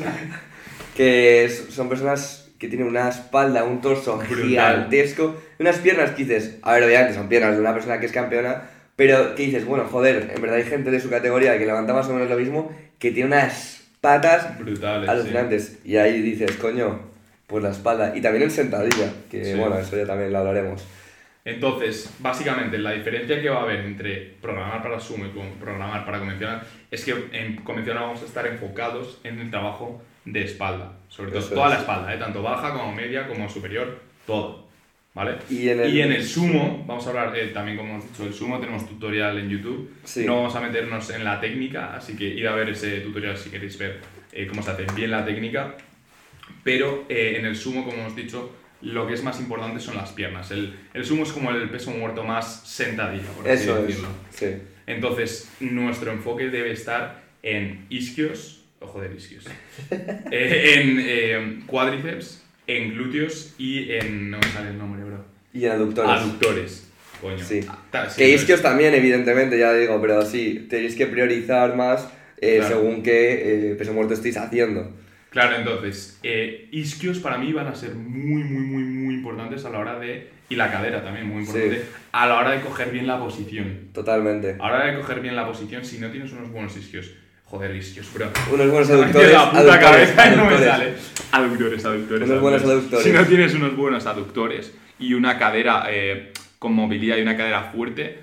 Que son personas que tienen una espalda, un torso Brutal. gigantesco. Unas piernas que dices, a ver, obviamente son piernas de una persona que es campeona. Pero que dices, bueno, joder, en verdad hay gente de su categoría que levanta más o menos lo mismo, que tiene unas patas Brutales, sí. alucinantes. Y ahí dices, coño, pues la espalda. Y también en sentadilla, que Sí. bueno, eso ya también lo hablaremos. Entonces, básicamente, la diferencia que va a haber entre programar para sumo y programar para convencional es que en convencional vamos a estar enfocados en el trabajo de espalda. Sobre todo, Eso toda es. la espalda, ¿eh? tanto baja como media como superior, todo. ¿Vale? Y en el- sumo, vamos a hablar eh, también, como hemos dicho, del sumo, tenemos tutorial en YouTube. Sí. No vamos a meternos en la técnica, así que id a ver ese tutorial si queréis ver eh, cómo se hace bien la técnica. Pero eh, en el sumo, como hemos dicho, lo que es más importante son las piernas. El, el sumo es como el peso muerto más sentadilla, por así Eso es, decirlo. sí. Entonces, nuestro enfoque debe estar en isquios, o joder, isquios, eh, en eh, cuádriceps, en glúteos y en... no me sale el nombre, bro. Y en aductores. Aductores, coño. Sí. Ta- sí, que no isquios es- también, evidentemente, ya digo, pero sí, tenéis que priorizar más eh, Claro. según qué peso muerto estéis haciendo. Claro, entonces, eh, isquios para mí van a ser muy, muy, muy, muy importantes a la hora de... Y la cadera también, muy importante. Sí. A la hora de coger bien la posición. Totalmente. A la hora de coger bien la posición, si no tienes unos buenos isquios... Joder, isquios, bro. Unos buenos aductores. la puta aductores, cabeza no me sale. Aductores, aductores. Unos buenos aductores. Si no tienes unos buenos aductores y una cadera eh, con movilidad y una cadera fuerte,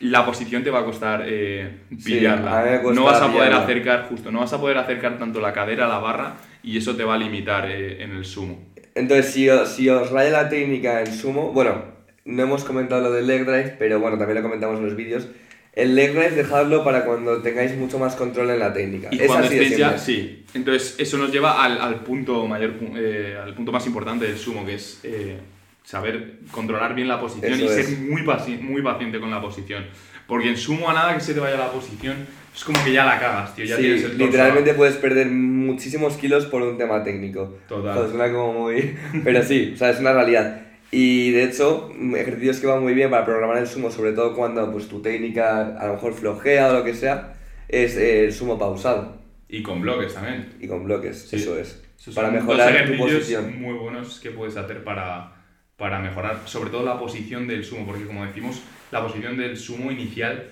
la posición te va a costar eh, Sí, pillarla. a no vas a poder pillarla. acercar, justo, no vas a poder acercar tanto la cadera a la barra y eso te va a limitar eh, en el sumo. Entonces, si, os- si os raya la técnica en sumo, bueno, no hemos comentado lo del leg drive, pero bueno, también lo comentamos en los vídeos. El leg drive dejadlo para cuando tengáis mucho más control en la técnica. Y es cuando así de estéis ya, sí. Entonces, eso nos lleva al, al punto mayor, eh, al punto más importante del sumo, que es eh, saber controlar bien la posición Eso y es. ser muy, paci- muy paciente con la posición. Porque en sumo a nada que se te vaya la posición, es como que ya la cagas, tío. Ya Sí, tienes el torso- literalmente puedes perder muchísimos kilos por un tema técnico. Total. Joder, suena como muy... Pero sí, o sea, es una realidad. Y de hecho, ejercicios que van muy bien para programar el sumo, sobre todo cuando pues, tu técnica a lo mejor flojea o lo que sea, es eh, el sumo pausado Y con bloques también. y con bloques, Sí. eso es. Esos para mejorar tu posición. muy buenos que puedes hacer para, para mejorar, sobre todo la posición del sumo, porque como decimos, la posición del sumo inicial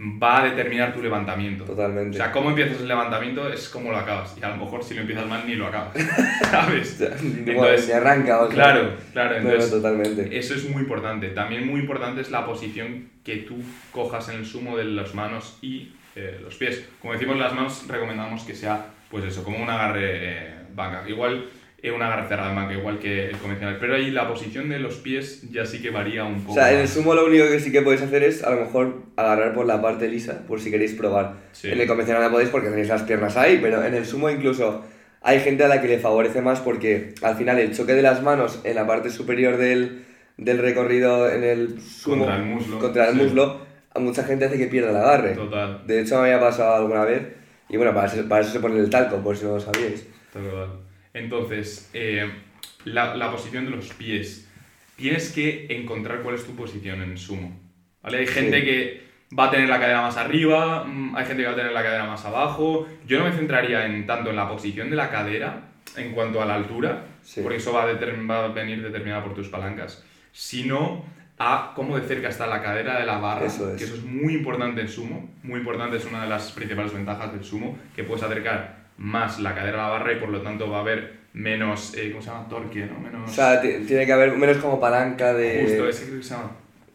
va a determinar tu levantamiento. Totalmente. O sea, cómo empiezas el levantamiento es cómo lo acabas. Y a lo mejor si lo empiezas mal ni lo acabas. ¿Sabes? Entonces, se arranca, o sea. claro, claro. No, no, Entonces, totalmente. eso es muy importante. También muy importante es la posición que tú cojas en el sumo de las manos y eh, los pies. Como decimos, las manos recomendamos que sea, pues eso, como un agarre eh, banca. Igual eh, un agarre cerrado en banca, igual que el convencional. Pero ahí la posición de los pies ya sí que varía un poco. O sea, en el más. sumo lo único que sí que podéis hacer es a lo mejor agarrar por la parte lisa, por si queréis probar. Sí. En el convencional no podéis porque tenéis las piernas ahí, pero en el sumo incluso hay gente a la que le favorece más porque al final el choque de las manos en la parte superior del, del recorrido en el sumo Contra el muslo, contra el sí. muslo, a mucha gente hace que pierda el agarre. Total. De hecho, me había pasado alguna vez y bueno, para eso, para eso se pone el talco, por si no lo sabíais. Total. Entonces, eh, la, la posición de los pies. Tienes que encontrar cuál es tu posición en sumo. ¿Vale? Hay gente Sí. que va a tener la cadera más arriba, mm, hay gente que va a tener la cadera más abajo. Yo no me centraría en tanto en la posición de la cadera en cuanto a la altura, Sí. porque eso va a, va a venir determinada por tus palancas, sino a cómo de cerca está la cadera de la barra, Eso es. que eso es muy importante en sumo, muy importante, es una de las principales ventajas del sumo, que puedes acercar más la cadera a la barra y por lo tanto va a haber menos, eh, ¿cómo se llama? Torque, ¿no? Menos... O sea, ti- tiene que haber menos como palanca de... Justo, ese creo que se llama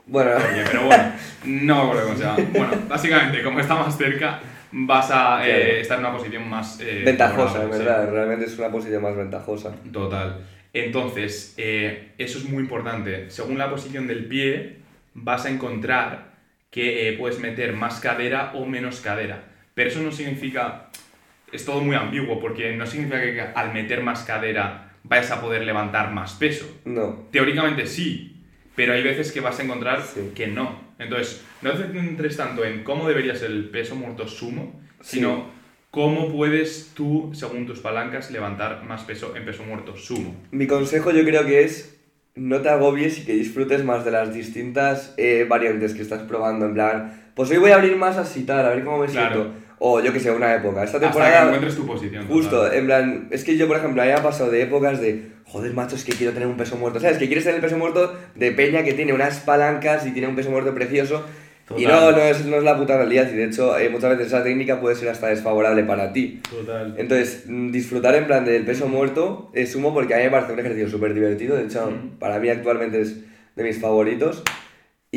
Bueno, Torque, pero bueno, no me acuerdo cómo se llama. Bueno, básicamente, como está más cerca, vas a eh, estar en una posición más... eh, ventajosa, en sí. verdad. Realmente es una posición más ventajosa. Total. Entonces, eh, eso es muy importante. Según la posición del pie, vas a encontrar que puedes meter más cadera o menos cadera. Pero eso no significa... Es todo muy ambiguo, porque no significa que al meter más cadera vayas a poder levantar más peso. No. Teóricamente sí, pero hay veces que vas a encontrar Sí. que no. Entonces, no te centres tanto en cómo debería ser el peso muerto sumo, Sí. sino cómo puedes tú, según tus palancas, levantar más peso en peso muerto sumo. Mi consejo yo creo que es no te agobies y que disfrutes más de las distintas eh, variantes que estás probando. En plan, pues hoy voy a abrir más así tal, a ver cómo me Claro. siento. O yo que sé, una época. Esta Hasta que temporada... encuentres tu posición. Justo, total. en plan, es que yo, por ejemplo, había pasado de épocas de, joder, macho, es que quiero tener un peso muerto. ¿Sabes? Que quieres tener el peso muerto de peña que tiene unas palancas y tiene un peso muerto precioso. Y no, no es, no es la puta realidad. Y de hecho, eh, muchas veces esa técnica puede ser hasta desfavorable para ti. Total. Entonces, mm, disfrutar en plan del peso muerto es sumo porque a mí me parece un ejercicio súper divertido. De hecho, Mm. para mí actualmente es de mis favoritos.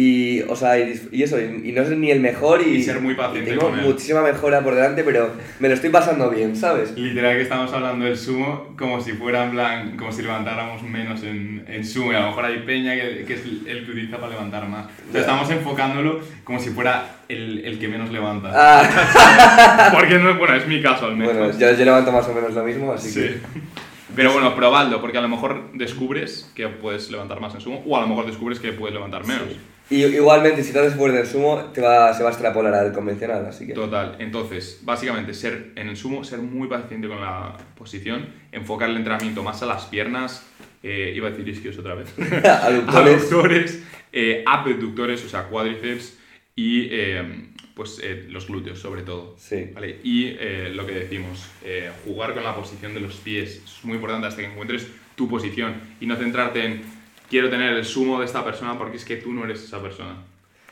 Y, o sea, y, y eso, y, y no es ni el mejor y, Y ser muy paciente tengo con él. muchísima mejora por delante, pero me lo estoy pasando bien, ¿sabes? Literal que estamos hablando del sumo como si fuera en plan, como si levantáramos menos en, en sumo y a lo mejor hay peña que, que es el que utiliza para levantar más. Sea, Ya. estamos enfocándolo como si fuera el, el que menos levanta. Ah, Porque no, bueno, es mi caso al menos. bueno, yo, yo levanto más o menos lo mismo, así Sí. que... Pero bueno, probadlo, porque a lo mejor descubres que puedes levantar más en sumo, o a lo mejor descubres que puedes levantar menos. Y igualmente, si te haces fuerte del sumo, te va, se va a extrapolar al convencional, así que... Total, entonces, básicamente, ser en el sumo, ser muy paciente con la posición, enfocar el entrenamiento más a las piernas, eh, iba a decir isquios otra vez, Aductores. aductores, eh, abductores, o sea, cuádriceps y eh, pues eh, los glúteos sobre todo. Sí. ¿vale? Y lo que decimos, jugar con la posición de los pies es muy importante hasta que encuentres tu posición y no centrarte en quiero tener el sumo de esta persona porque es que tú no eres esa persona.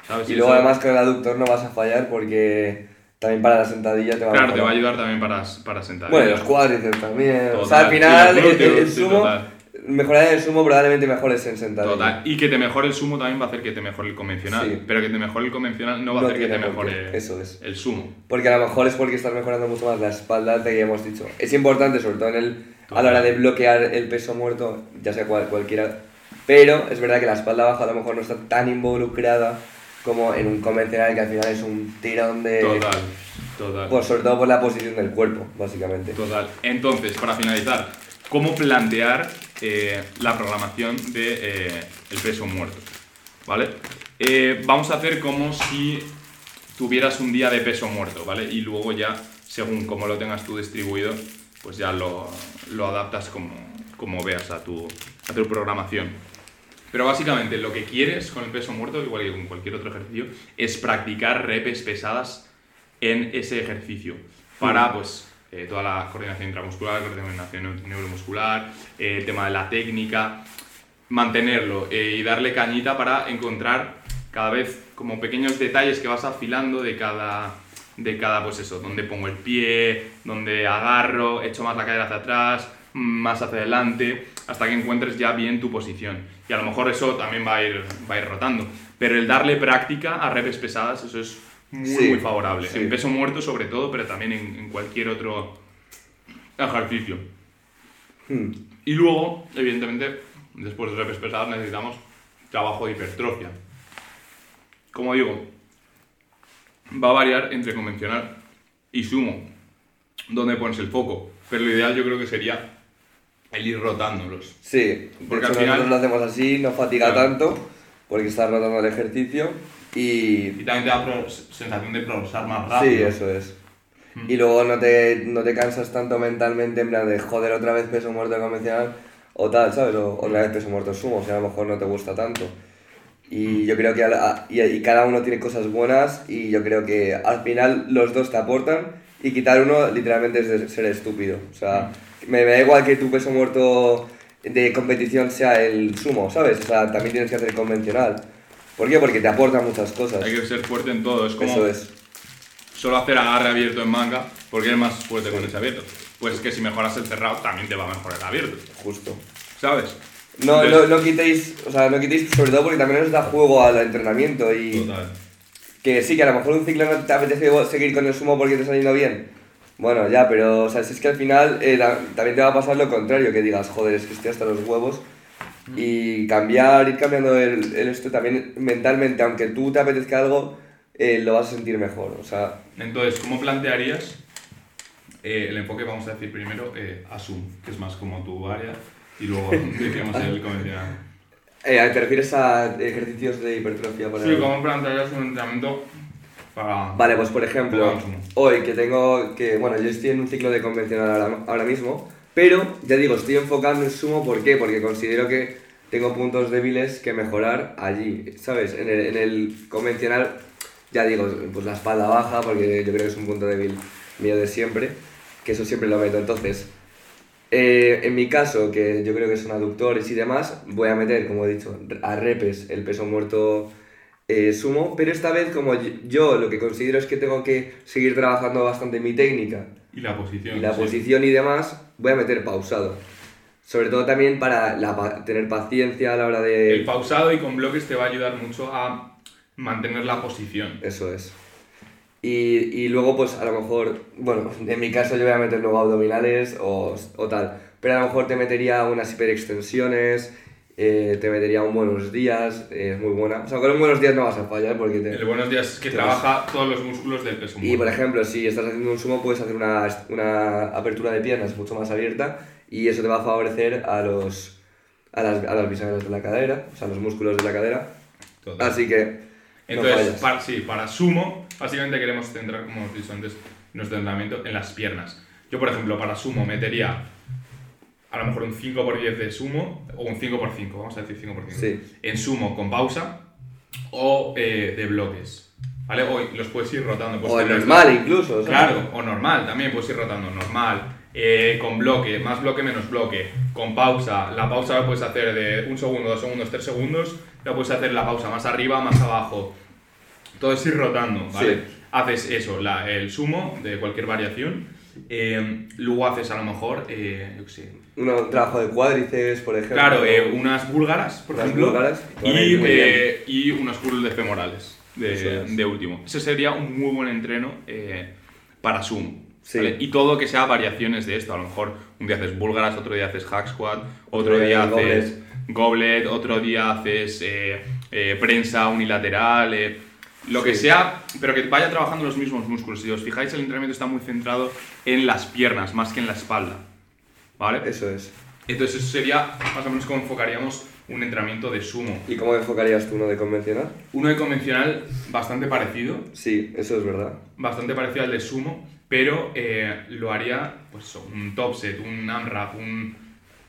¿sabes? Y Y luego eso- además con el aductor no vas a fallar porque también para la sentadilla te va Claro, a te va a ayudar también para, para sentar. Bueno, los cuádriceps también. o Total. sea, al final el, el- el sumo total. mejorar el sumo probablemente mejores en sentadilla. Total. Y que te mejore el sumo también va a hacer que te mejore el convencional. Sí. Pero que te mejore el convencional no va a No hacer que te mejore eso es. el sumo. Porque a lo mejor es porque estás mejorando mucho más la espalda, te hemos dicho. Es importante, sobre todo en el, a la hora de bloquear el peso muerto, ya sea cual, cualquiera. Pero es verdad que la espalda baja a lo mejor no está tan involucrada como en un convencional que al final es un tirón de... Total. Total. Pues sobre todo por la posición del cuerpo, básicamente. Total. Entonces, para finalizar, ¿cómo plantear eh, la programación de eh, el peso muerto? ¿Vale? Eh, vamos a hacer como si tuvieras un día de peso muerto, ¿vale? Y luego ya, según cómo lo tengas tú distribuido, pues ya lo, lo adaptas como, como veas a tu, a tu programación. Pero básicamente lo que quieres con el peso muerto, igual que con cualquier otro ejercicio, es practicar repes pesadas en ese ejercicio para pues eh, toda la coordinación intramuscular, coordinación neu- neuromuscular, eh, el tema de la técnica, mantenerlo eh, y darle cañita para encontrar cada vez como pequeños detalles que vas afilando de cada de cada pues eso, donde pongo el pie, donde agarro, echo más la cadera hacia atrás, más hacia adelante, hasta que encuentres ya bien tu posición. Y a lo mejor eso también va a ir, va a ir rotando. Pero el darle práctica a repes pesadas, eso es muy, Sí, muy favorable. sí. En peso muerto sobre todo, pero también en, en cualquier otro ejercicio. Hmm. Y luego, evidentemente, después de repes pesadas necesitamos trabajo de hipertrofia. Como digo, va a variar entre convencional y sumo, donde pones el foco. Pero lo ideal yo creo que sería el ir rotándolos. Sí, Porque al final- nosotros lo hacemos así, no fatiga Claro. tanto, porque estás rotando el ejercicio y... Y también te da sensación de progresar más rápido. Sí, eso es. Mm. Y luego no te, no te cansas tanto mentalmente en plan de joder otra vez peso muerto convencional o tal, ¿sabes? O otra vez peso muerto sumo, o sea, a lo mejor no te gusta tanto. Y yo creo que a la- y, y cada uno tiene cosas buenas y yo creo que al final los dos te aportan y quitar uno literalmente es de ser estúpido. O sea, me, me da igual que tu peso muerto de competición sea el sumo, ¿sabes? O sea, también tienes que hacer convencional. ¿Por qué? Porque te aporta muchas cosas. Hay que ser fuerte en todo. Es como Eso es. solo hacer agarre abierto en manga, porque eres más fuerte con ese abierto. Pues que si mejoras el cerrado, también te va a mejorar el abierto. Justo. ¿Sabes? No, Entonces- no, no quitéis, o sea, no quitéis, sobre todo porque también os da juego al entrenamiento y Total. que sí, que a lo mejor un ciclo no te apetece seguir con el sumo porque te está yendo bien. Bueno, ya, pero o sea, si es que al final eh, la- también te va a pasar lo contrario, que digas, joder, es que estoy hasta los huevos. Y cambiar, ir cambiando el, el esto también mentalmente, aunque tú te apetezca algo, eh, lo vas a sentir mejor. O sea, Entonces, ¿cómo plantearías eh, el enfoque, vamos a decir primero, eh, Asum, que es más como tu área, y luego decíamos el convencional? eh, ¿te refieres a ejercicios de hipertrofia? Por Sí, ejemplo? ¿cómo plantearías un entrenamiento para... Vale, pues por ejemplo, hoy que tengo que, bueno, yo estoy en un ciclo de convencional ahora, ahora mismo, pero ya digo, estoy enfocando en sumo, ¿por qué? Porque considero que tengo puntos débiles que mejorar allí, ¿sabes? En el, en el convencional, ya digo, pues la espalda baja, porque yo creo que es un punto débil mío de siempre, que eso siempre lo meto. Entonces, eh, en mi caso, que yo creo que son aductores y demás, voy a meter, como he dicho, a repes el peso muerto eh, sumo, pero esta vez como yo, yo lo que considero es que tengo que seguir trabajando bastante mi técnica Y la posición. y la sí. posición y demás, voy a meter pausado. Sobre todo también para la pa- tener paciencia a la hora de... El pausado y con bloques te va a ayudar mucho a mantener la posición. Eso es. Y, y luego, pues a lo mejor, bueno, en mi caso yo voy a meter luego abdominales o, o tal, pero a lo mejor te metería unas hiperextensiones, eh, te metería un buenos días, eh, es muy buena. O sea, con un buenos días no vas a fallar porque te... El buenos días es que trabaja todos los músculos del peso Y por ejemplo, si estás haciendo un sumo, puedes hacer una, una apertura de piernas mucho más abierta y eso te va a favorecer a los a las, a las bisagras de la cadera, o sea, los músculos de la cadera. Total. Así que no Entonces, fallas. para, sí, para sumo, básicamente queremos centrar, como hemos dicho antes, nuestro entrenamiento en las piernas. Yo, por ejemplo, para sumo metería a lo mejor un 5x10 de sumo, o un 5x5, vamos a decir 5x5. Sí. En sumo con pausa, o eh, de bloques. ¿Vale? O los puedes ir rotando. puedes o normal incluso, ¿sabes? Claro, o normal, también puedes ir rotando normal, eh, con bloque, más bloque, menos bloque, con pausa. La pausa la puedes hacer de un segundo, dos segundos, tres segundos, la puedes hacer la pausa más arriba, más abajo. Todo es ir rotando, ¿vale? Sí. Haces eso, la- el sumo de cualquier variación Eh, luego haces a lo mejor, eh, yo qué sé, Un, un trabajo de cuádriceps, por ejemplo. claro, eh, unas búlgaras, por Unas ejemplo, búlgaras, y, eh, y unos curls de femorales de, es. de último. Ese sería un muy buen entreno eh, para sumo. Sí. ¿vale? Y todo que sea variaciones de esto. A lo mejor un día haces búlgaras, otro día haces hack squat, otro, Otro día haces goblet, otro día haces eh, prensa unilateral, lo que Sí. sea, pero que vaya trabajando los mismos músculos. Si os fijáis, el entrenamiento está muy centrado en las piernas más que en la espalda. ¿Vale? Eso es. Entonces eso sería más o menos como enfocaríamos un entrenamiento de sumo. ¿Y cómo enfocarías tú uno de convencional? Uno de convencional bastante parecido, Sí, eso es verdad. bastante parecido al de sumo, pero eh, lo haría pues un top set, un AMRAP, un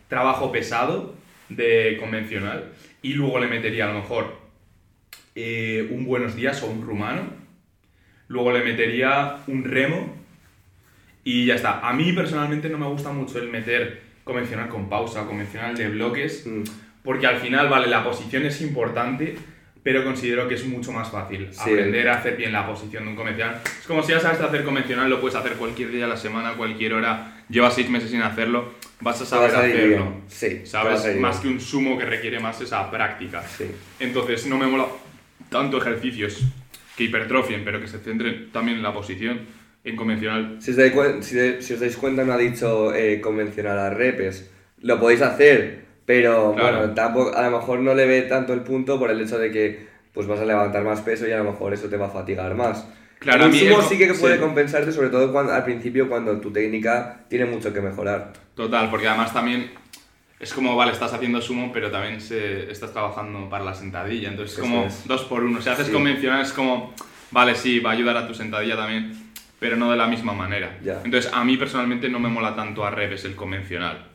trabajo pesado de convencional y luego le metería a lo mejor eh, un buenos días o un rumano, luego le metería un remo y ya está. A mí personalmente no me gusta mucho el meter convencional con pausa, convencional de bloques, Mm, porque al final, vale, la posición es importante, pero considero que es mucho más fácil Sí. aprender a hacer bien la posición de un convencional. Es como si ya sabes hacer convencional, lo puedes hacer cualquier día de la semana, cualquier hora, llevas seis meses sin hacerlo, vas a saber vas a hacerlo. bien. Sí, a ¿Sabes? Más que un sumo que requiere más esa práctica. Sí. Entonces no me mola tanto ejercicios que hipertrofien, pero que se centren también en la posición, en convencional. Si os dais, si os dais cuenta, no ha dicho eh, convencional a repes. Lo podéis hacer, pero Claro. bueno, tampoco, a lo mejor no le ve tanto el punto por el hecho de que pues vas a levantar más peso y a lo mejor eso te va a fatigar más. Claro, sumo el co- sí que puede sí. compensarte, sobre todo cuando, al principio cuando tu técnica tiene mucho que mejorar. Total, porque además también es como, vale, estás haciendo sumo, pero también se, estás trabajando para la sentadilla. Entonces es como es. dos por uno. Si haces Sí. convencional es como, vale, sí, va a ayudar a tu sentadilla también, pero no de la misma manera. Ya. Entonces a mí personalmente no me mola tanto a revés el convencional.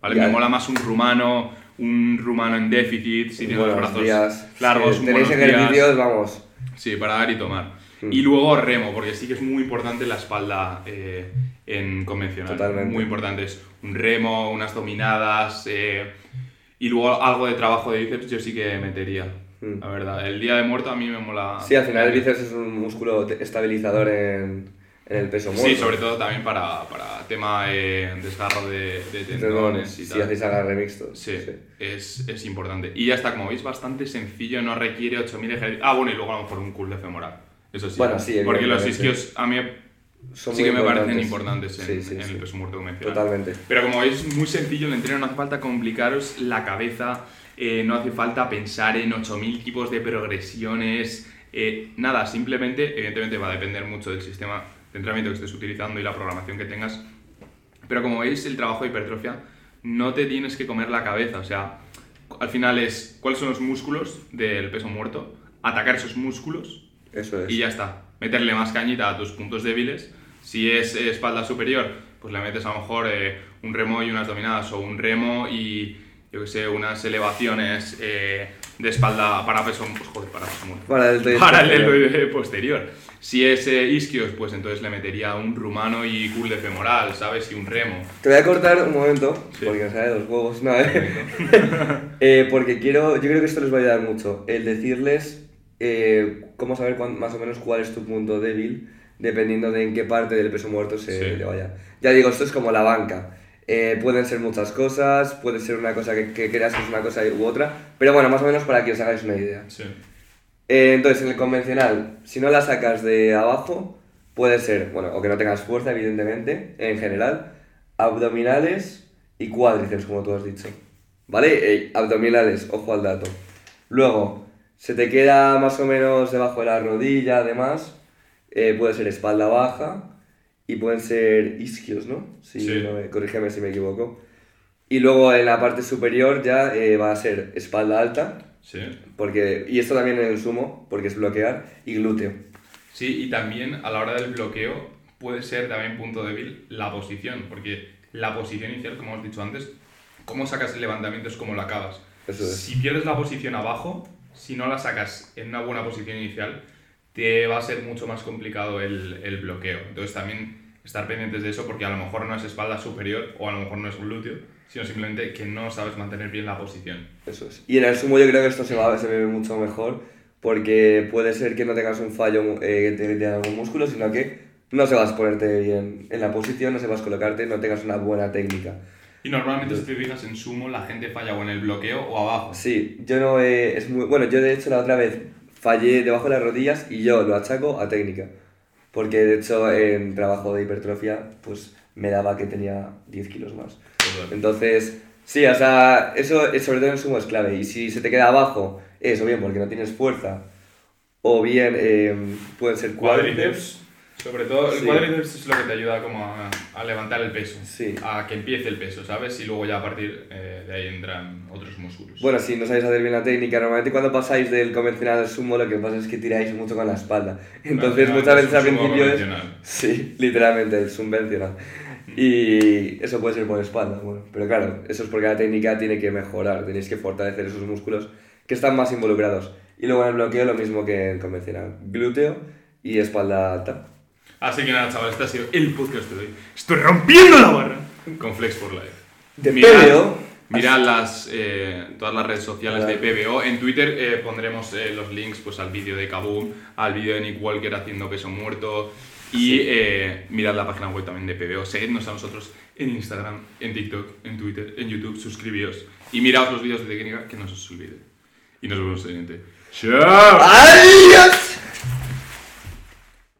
¿vale? Ya. Me mola más un rumano, un rumano en déficit, si tienes los brazos días. largos, un tenéis ejercicios, vamos. Sí, para dar y tomar. Mm. Y luego remo, porque sí que es muy importante la espalda eh, en convencional. Totalmente. Muy importante. Es un remo, unas dominadas. eh, y luego algo de trabajo de bíceps yo sí que metería. Mm. La verdad. El día de muerto a mí me mola. Sí, al final el bíceps es un músculo estabilizador en, en el peso muerto. Sí, sobre todo también para, para tema eh, desgarro de, de tendones y Si hacéis agarre mixto. Sí, Es, es importante. Y ya está, como veis, bastante sencillo, no requiere 8000 ejercicios. Ah, bueno, y luego a lo mejor un curl de femoral. Eso sí. Bueno, sí, Porque los isquios a mí Son sí que me parecen importantes en, Sí, sí, en sí. el peso muerto convencional. Totalmente. Pero como veis, muy sencillo el entreno, no hace falta complicaros la cabeza, eh, no hace falta pensar en 8000 tipos de progresiones, eh, nada, simplemente, evidentemente va a depender mucho del sistema de entrenamiento que estés utilizando y la programación que tengas, pero como veis, el trabajo de hipertrofia no te tienes que comer la cabeza, o sea, al final es cuáles son los músculos del peso muerto, atacar esos músculos Eso es. y ya está. Meterle más cañita a tus puntos débiles. Si es espalda superior, pues le metes a lo mejor eh, un remo y unas dominadas, o un remo y, yo que sé, unas elevaciones eh, de espalda para peso, pues joder, para peso muerto. Para el Para el posterior. Si es eh, isquios, pues entonces le metería un rumano y cool de femoral, ¿sabes? Y un remo. Te voy a cortar un momento, Sí. porque me sale de los huevos, no, ¿eh? Eh, porque quiero, yo creo que esto les va a ayudar mucho, el decirles eh, cómo saber cuán- más o menos cuál es tu punto débil, dependiendo de en qué parte del peso muerto se Sí. le vaya. Ya digo, esto es como la banca. Eh, pueden ser muchas cosas, puede ser una cosa que, que creas que es una cosa u otra, pero bueno, más o menos para que os hagáis una idea. Sí. Eh, entonces, en el convencional, si no la sacas de abajo, puede ser, bueno, o que no tengas fuerza, evidentemente, en general, abdominales y cuádriceps, como tú has dicho. ¿Vale? Eh, abdominales, ojo al dato. Luego, se te queda más o menos debajo de la rodilla, además, puede ser espalda baja y pueden ser isquios, ¿no? Si Sí. no me- corrígeme si me equivoco. Y luego en la parte superior ya eh, va a ser espalda alta, Sí. porque, y esto también en el sumo, porque es bloquear, y glúteo. Sí, y también a la hora del bloqueo puede ser también punto débil la posición, porque la posición inicial, como hemos dicho antes, cómo sacas el levantamiento es como lo acabas. Eso es. Si pierdes la posición abajo, si no la sacas en una buena posición inicial, te va a ser mucho más complicado el, el bloqueo. Entonces también estar pendientes de eso porque a lo mejor no es espalda superior o a lo mejor no es glúteo, sino simplemente que no sabes mantener bien la posición. Eso es. Y en el sumo yo creo que esto se, va, se ve mucho mejor, porque puede ser que no tengas un fallo eh, de, de algún músculo, sino que no sepas ponerte bien en la posición, no sepas colocarte, no tengas una buena técnica. Y normalmente si te fijas en sumo, la gente falla o en el bloqueo o abajo. Sí, yo no he- es muy bueno, yo de hecho la otra vez fallé debajo de las rodillas y yo lo achaco a técnica. Porque de hecho en trabajo de hipertrofia pues me daba que tenía 10 kilos más. Total. Entonces, sí, o sea, eso eh, sobre todo en sumo es clave. Y si se te queda abajo, es o bien porque no tienes fuerza, o bien eh, pueden ser Cuádriceps. Sobre todo, el Sí. cuádriceps es lo que te ayuda como a, a levantar el peso. Sí. A que empiece el peso, ¿sabes? Y luego ya a partir eh, de ahí entran otros músculos. Bueno, si no sabéis hacer bien la técnica, normalmente cuando pasáis del convencional al sumo lo que pasa es que tiráis mucho con la espalda. Entonces final muchas es veces al principio es... Sí, literalmente, es convencional. Y eso puede ser por espalda, bueno. Pero claro, eso es porque la técnica tiene que mejorar, tenéis que fortalecer esos músculos que están más involucrados. Y luego en el bloqueo lo mismo que en convencional, glúteo y espalda alta. Así que nada, chavales, este ha sido el podcast de hoy. Estoy rompiendo la barra. Con Flex for Life. De Mirad- PBO. Mirad las, eh, todas las redes sociales de. PBO. En Twitter eh, pondremos eh, los links pues, al vídeo de Kaboom, al vídeo de Nick Walker haciendo peso muerto. Y mirad la página web también de PBO. Seguidnos a nosotros en Instagram, en TikTok, en Twitter, en YouTube. Suscribíos. Y miraos los vídeos de técnica que no se os olvide. Y nos vemos en el siguiente. ¡Chao! ¡Adiós!